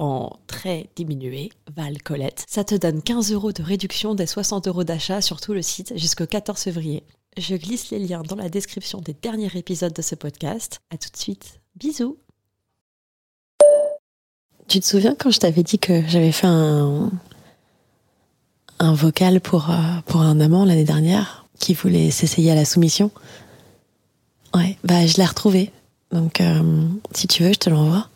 en très diminué, Val Colette. Ça te donne 15 euros de réduction des 60 euros d'achat sur tout le site jusqu'au 14 février. Je glisse les liens dans la description des derniers épisodes de ce podcast. À tout de suite. Bisous. Tu te souviens quand je t'avais dit que j'avais fait un, un vocal pour, euh, un amant l'année dernière qui voulait s'essayer à la soumission? Ouais, bah je l'ai retrouvé. Donc euh, si tu veux, je te l'envoie.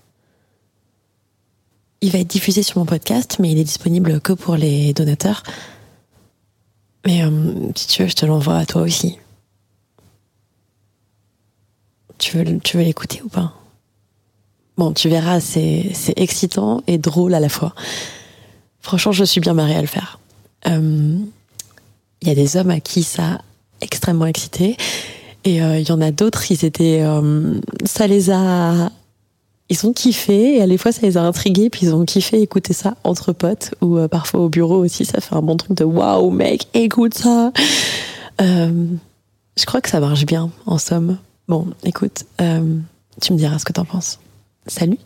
Il va être diffusé sur mon podcast, mais il est disponible que pour les donateurs. Mais euh, si tu veux, je te l'envoie à toi aussi. Tu veux, tu veux l'écouter ou pas? Bon, tu verras, c'est, c'est excitant et drôle à la fois. Franchement, je suis bien marrée à le faire. Euh, il y a des hommes à qui ça a extrêmement excité et euh, il y en a d'autres, ils étaient, ça les a, ils ont kiffé. Et à la fois, ça les a intrigués. Puis ils ont kiffé écouter ça entre potes ou euh, parfois au bureau aussi. Ça fait un bon truc de waouh, mec, écoute ça. je crois que ça marche bien, en somme. Bon, écoute, tu me diras ce que t'en penses. Salut.